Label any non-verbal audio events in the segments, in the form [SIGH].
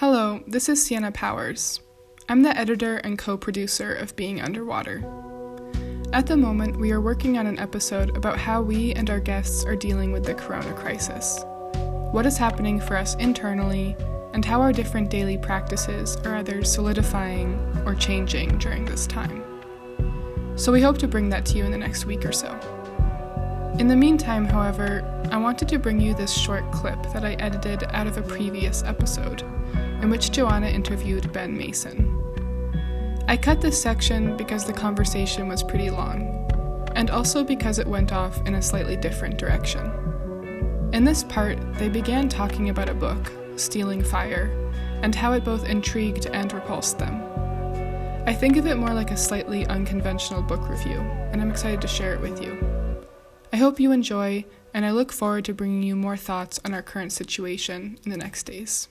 Hello, this is Sienna Powers. I'm the editor and co producer of Being Underwater. At the moment, we are working on an episode about how we and our guests are dealing with the corona crisis, what is happening for us internally, and how our different daily practices are either solidifying or changing during this time. So we hope to bring that to you in the next week or so. In the meantime, however, I wanted to bring you this short clip that I edited out of a previous episode, in which Joanna interviewed Ben Mason. I cut this section because the conversation was pretty long, and also because it went off in a slightly different direction. In this part, they began talking about a book, Stealing Fire, and how it both intrigued and repulsed them. I think of it more like a slightly unconventional book review, and I'm excited to share it with you. I hope you enjoy, and I look forward to bringing you more thoughts on our current situation in the next days.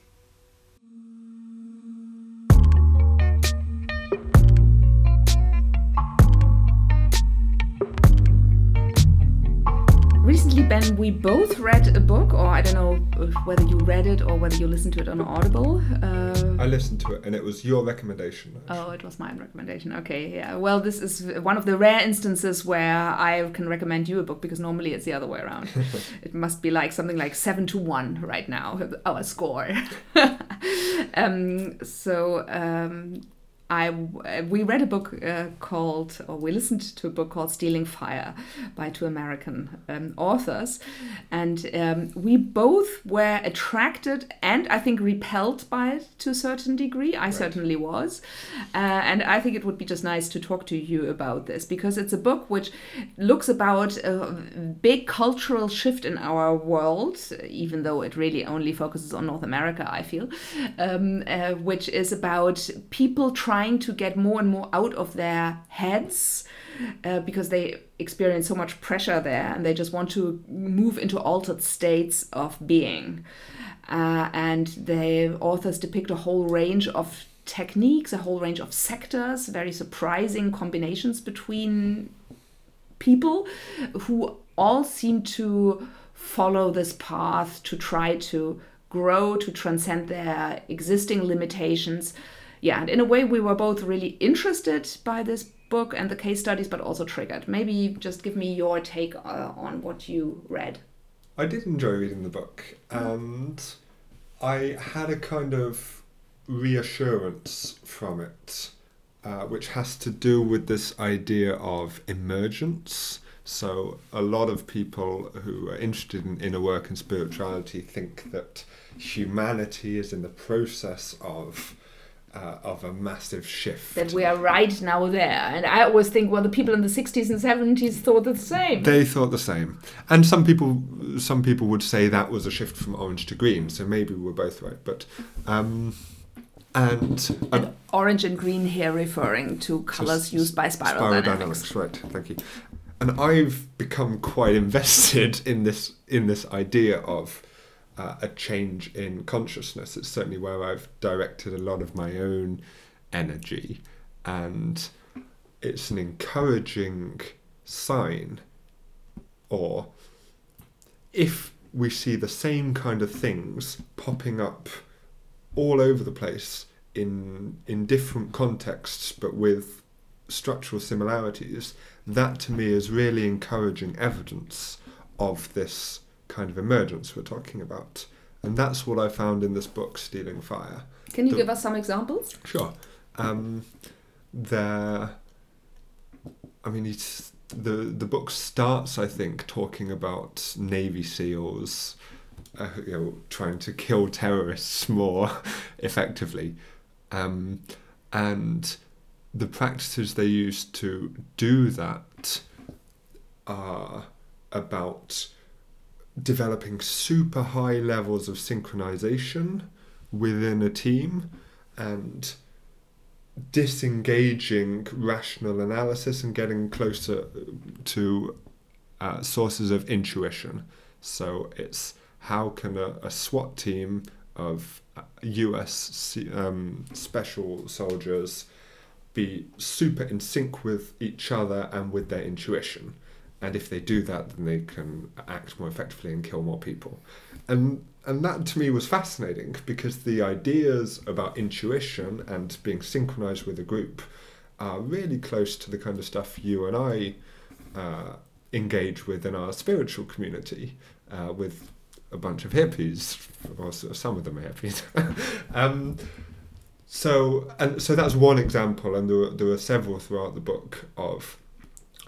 Recently, Ben, we both read a book, or I don't know whether you read it or whether you listened to it on Audible. Uh, I listened to it, and it was your recommendation. Actually. Oh, it was my recommendation. Okay, yeah. Well, this is one of the rare instances where I can recommend you a book because normally it's the other way around. [LAUGHS] it must be like something like seven to one right now, our score. [LAUGHS] um, so um, I we read a book uh, called, or we listened to a book called "Stealing Fire" by two American um, authors, and um, we both were attracted and I think repelled by it to a certain degree. I right. certainly was, uh, and I think it would be just nice to talk to you about this because it's a book which looks about a big cultural shift in our world, even though it really only focuses on North America. I feel, um, uh, which is about people trying trying to get more and more out of their heads uh, because they experience so much pressure there and they just want to move into altered states of being. Uh, and the authors depict a whole range of techniques, a whole range of sectors, very surprising combinations between people who all seem to follow this path to try to grow, to transcend their existing limitations yeah, and in a way, we were both really interested by this book and the case studies, but also triggered. Maybe just give me your take uh, on what you read. I did enjoy reading the book, and I had a kind of reassurance from it, uh, which has to do with this idea of emergence. So, a lot of people who are interested in inner work and spirituality think that humanity is in the process of uh, of a massive shift. That we are right now there. And I always think, well, the people in the 60s and 70s thought the same. They thought the same. And some people some people would say that was a shift from orange to green. So maybe we're both right. But. Um, and, and orange and green here referring to colors used by spiral, spiral dynamics. dynamics. Right, thank you. And I've become quite [LAUGHS] invested in this in this idea of uh, a change in consciousness. It's certainly where I've directed a lot of my own energy, and it's an encouraging sign. Or if we see the same kind of things popping up all over the place in in different contexts, but with structural similarities, that to me is really encouraging evidence of this kind of emergence we're talking about. And that's what I found in this book, Stealing Fire. Can you the, give us some examples? Sure. Um, there, I mean, it's, the the book starts, I think, talking about Navy SEALs, uh, you know, trying to kill terrorists more [LAUGHS] effectively, um, and the practices they use to do that are about developing super high levels of synchronization within a team and disengaging rational analysis and getting closer to uh, sources of intuition. So it's how can a, a SWAT team of US um, special soldiers be super in sync with each other and with their intuition? And if they do that, then they can act more effectively and kill more people. And and that to me was fascinating because the ideas about intuition and being synchronized with a group are really close to the kind of stuff you and I uh, engage with in our spiritual community uh, with a bunch of hippies, or some of them are hippies. [LAUGHS] um, so and so that's one example, and there were, there were several throughout the book of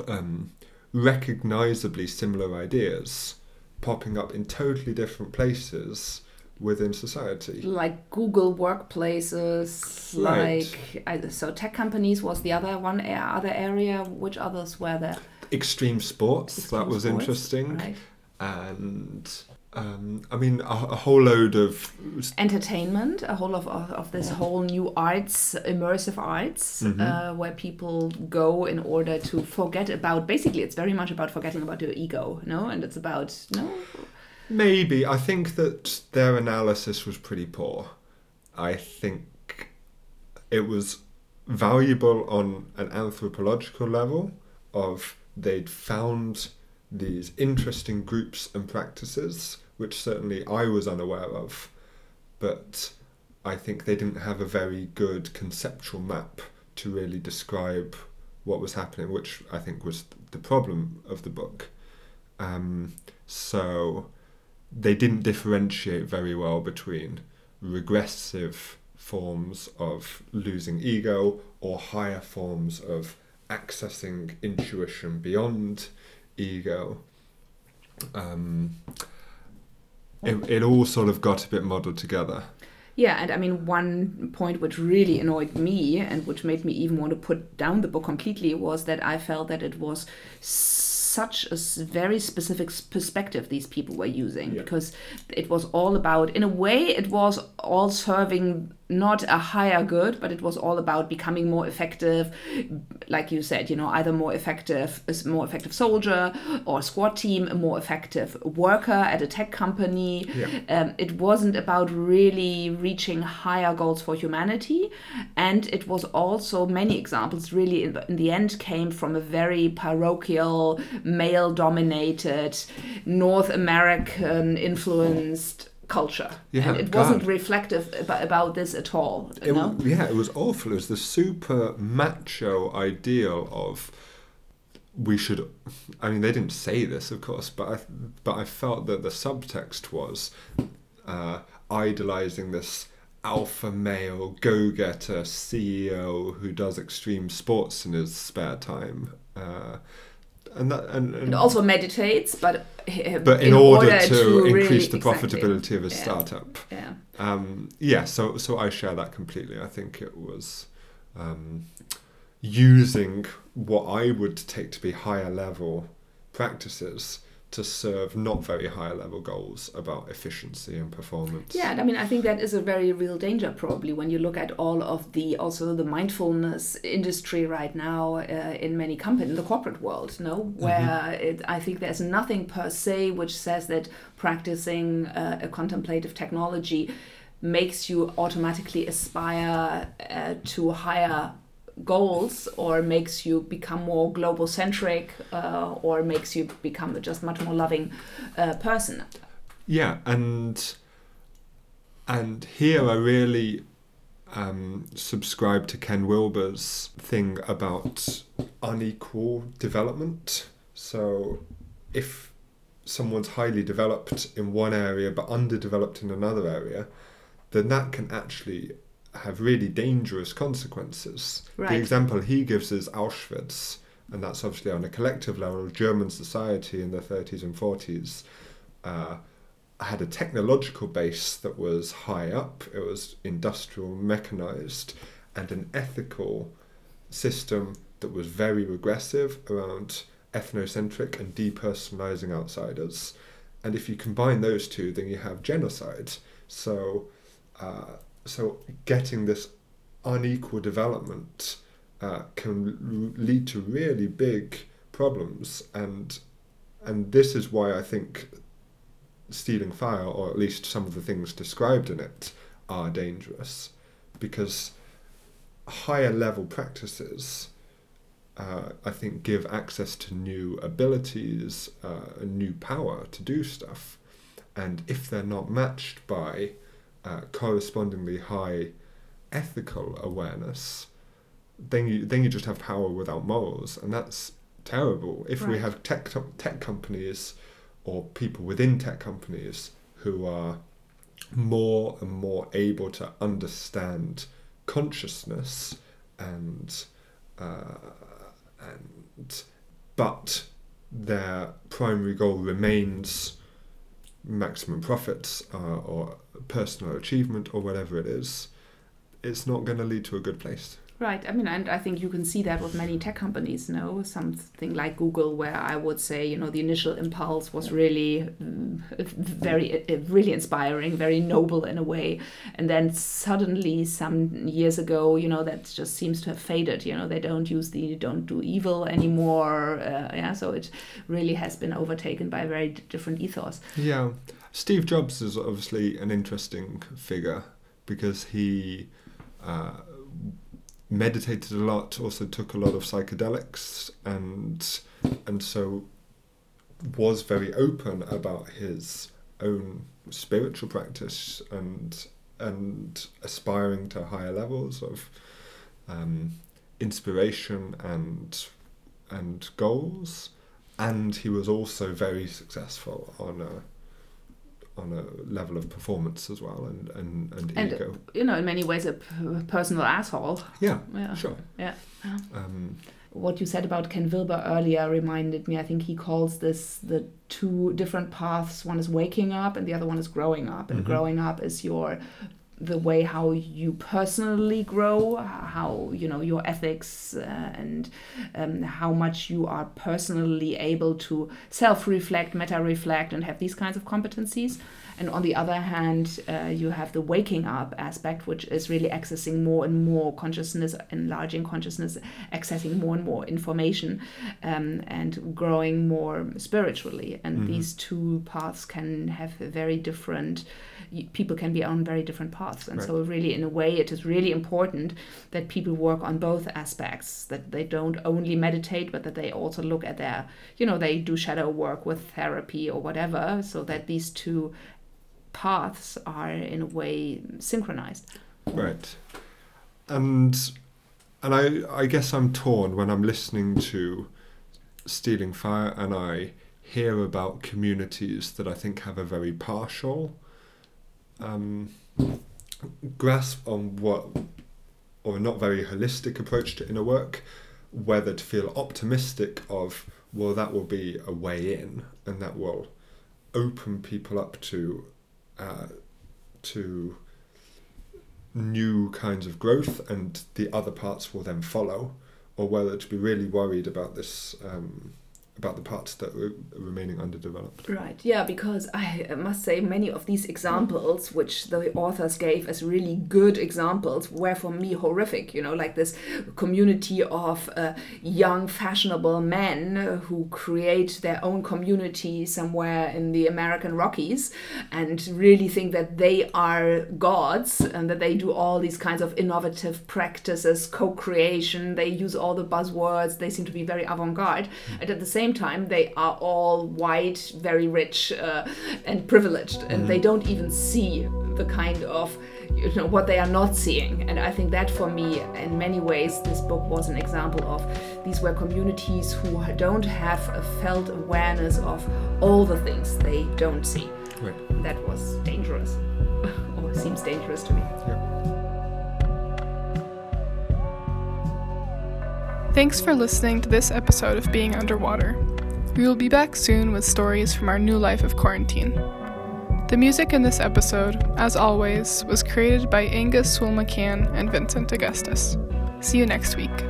um, recognizably similar ideas popping up in totally different places within society. Like Google workplaces, right. like so tech companies was the other one other area. Which others were there? Extreme sports. Extreme that was sports, interesting. Right. And um, I mean, a, a, whole load of entertainment, a whole of, of, of this whole new arts, immersive arts, mm-hmm. uh, where people go in order to forget about. Basically, it's very much about forgetting about your ego, no, and it's about no. Maybe I think that their analysis was pretty poor. I think it was valuable on an anthropological level. Of they'd found these interesting groups and practices, which certainly I was unaware of, but I think they didn't have a very good conceptual map to really describe what was happening, which I think was the problem of the book. Um, so they didn't differentiate very well between regressive forms of losing ego or higher forms of accessing intuition beyond ego. Um, it, it all sort of got a bit muddled together. Yeah, and I mean, one point which really annoyed me and which made me even want to put down the book completely was that I felt that it was such a very specific perspective these people were using yeah. because it was all about, in a way, it was all serving not a higher good, but it was all about becoming more effective, like you said, you know, either more effective, more effective soldier or squad team, a more effective worker at a tech company. Yeah. Um, it wasn't about really reaching higher goals for humanity, and it was also many examples. Really, in the, in the end, came from a very parochial, male-dominated, North American influenced culture. Yeah, and it God. wasn't reflective about, about this at all. It, yeah, it was awful. It was the super macho ideal of we should. I mean, they didn't say this, of course, but I, but I felt that the subtext was uh, idolizing this alpha male go-getter CEO who does extreme sports in his spare time. Uh, and that and, and, and also meditates, but but in, in order, order, to, to increase really, the profitability exactly. of a yeah. startup. Yeah. Um, yeah. So so I share that completely. I think it was um, using what I would take to be higher level practices to serve not very high level goals about efficiency and performance. Yeah, I mean, I think that is a very real danger probably when you look at all of the also the mindfulness industry right now uh, in many companies in the corporate world, no, mm-hmm. where mm-hmm. it, I think there's nothing per se which says that practicing uh, a contemplative technology makes you automatically aspire uh, to higher goals or makes you become more global centric uh, or makes you become just much more loving uh, person. Yeah and and here i really um, subscribe to ken wilber's thing about unequal development. So if someone's highly developed in one area but underdeveloped in another area then that can actually have really dangerous consequences. Right. The example he gives is Auschwitz, and that's obviously on a collective level. German society in the 30s and 40s uh, had a technological base that was high up, it was industrial, mechanized, and an ethical system that was very regressive around ethnocentric and depersonalizing outsiders. And if you combine those two, then you have genocide. So, uh, so getting this unequal development uh, can lead to really big problems and and this is why I think stealing fire or at least some of the things described in it are dangerous because higher level practices uh, I think, give access to new abilities, uh, new power to do stuff. And if they're not matched by uh, correspondingly high ethical awareness, then you then you just have power without morals, and that's terrible. If we have tech tech companies or people within tech companies who are more and more able to understand consciousness and uh, and but their primary goal remains maximum profits uh, or personal achievement or whatever it is, it's not going to lead to a good place. Right. I mean, and I think you can see that with many tech companies. No, something like Google, where I would say, you know, the initial impulse was really mm, very, uh, really inspiring, very noble in a way, and then suddenly, some years ago, you know, that just seems to have faded. You know, they don't use the don't do evil anymore. Uh, yeah, so it really has been overtaken by a very different ethos. Yeah. Steve Jobs is obviously an interesting figure because he uh, meditated a lot, also took a lot of psychedelics, and and so was very open about his own spiritual practice and and aspiring to higher levels of um, inspiration and and goals. And he was also very successful on a on a level of performance as well and and, and, And, ego. You know, in many ways, a p- personal asshole. Yeah, Yeah. sure. Yeah. Um, what you said about Ken Wilber earlier reminded me. I think he calls this the two different paths. One is waking up, and the other one is growing up. And Mhm. growing up is your the way how you personally grow, how you know your ethics, uh, and um, how much you are personally able to self-reflect, meta-reflect, and have these kinds of competencies. And on the other hand, uh, you have the waking up aspect, which is really accessing more and more consciousness, enlarging consciousness, accessing more and more information, um, and growing more spiritually. And Mhm. these two paths can have very different. People can be on very different paths, and so really, in a way, it is really important that people work on both aspects. That they don't only meditate, but that they also look at their, you know, they do shadow work with therapy or whatever, so that these two paths are in a way synchronized. Right. And and I I guess I'm torn when I'm listening to Stealing Fire and I hear about communities that I think have a very partial um, grasp on what or a not very holistic approach to inner work, whether to feel optimistic of well that will be a way in and that will open people up to uh, to new kinds of growth and the other parts will then follow or whether to be really worried about this um, about the parts that are remaining underdeveloped Right, yeah, because I must say many of these examples, which the authors gave as really good examples, were for me horrific. You know, like this community of uh, young, fashionable men who create their own community somewhere in the American Rockies and really think that they are gods and that they do all these kinds of innovative practices, co creation, they use all the buzzwords, they seem to be very avant garde. And at the same time, they are all white, very rich, uh, and privileged, and they don't even see the kind of you know what they are not seeing. And i think that for me in many ways this book was an example of these were communities who don't have a felt awareness of all the things they don't see. Right. That was dangerous. [LAUGHS] Or seems dangerous to me Thanks for listening to this episode of Being Underwater. We will be back soon with stories from our new life of quarantine. The music in this episode, as always, was created by Angus Swool McCann and Vincent Augustus. See you next week.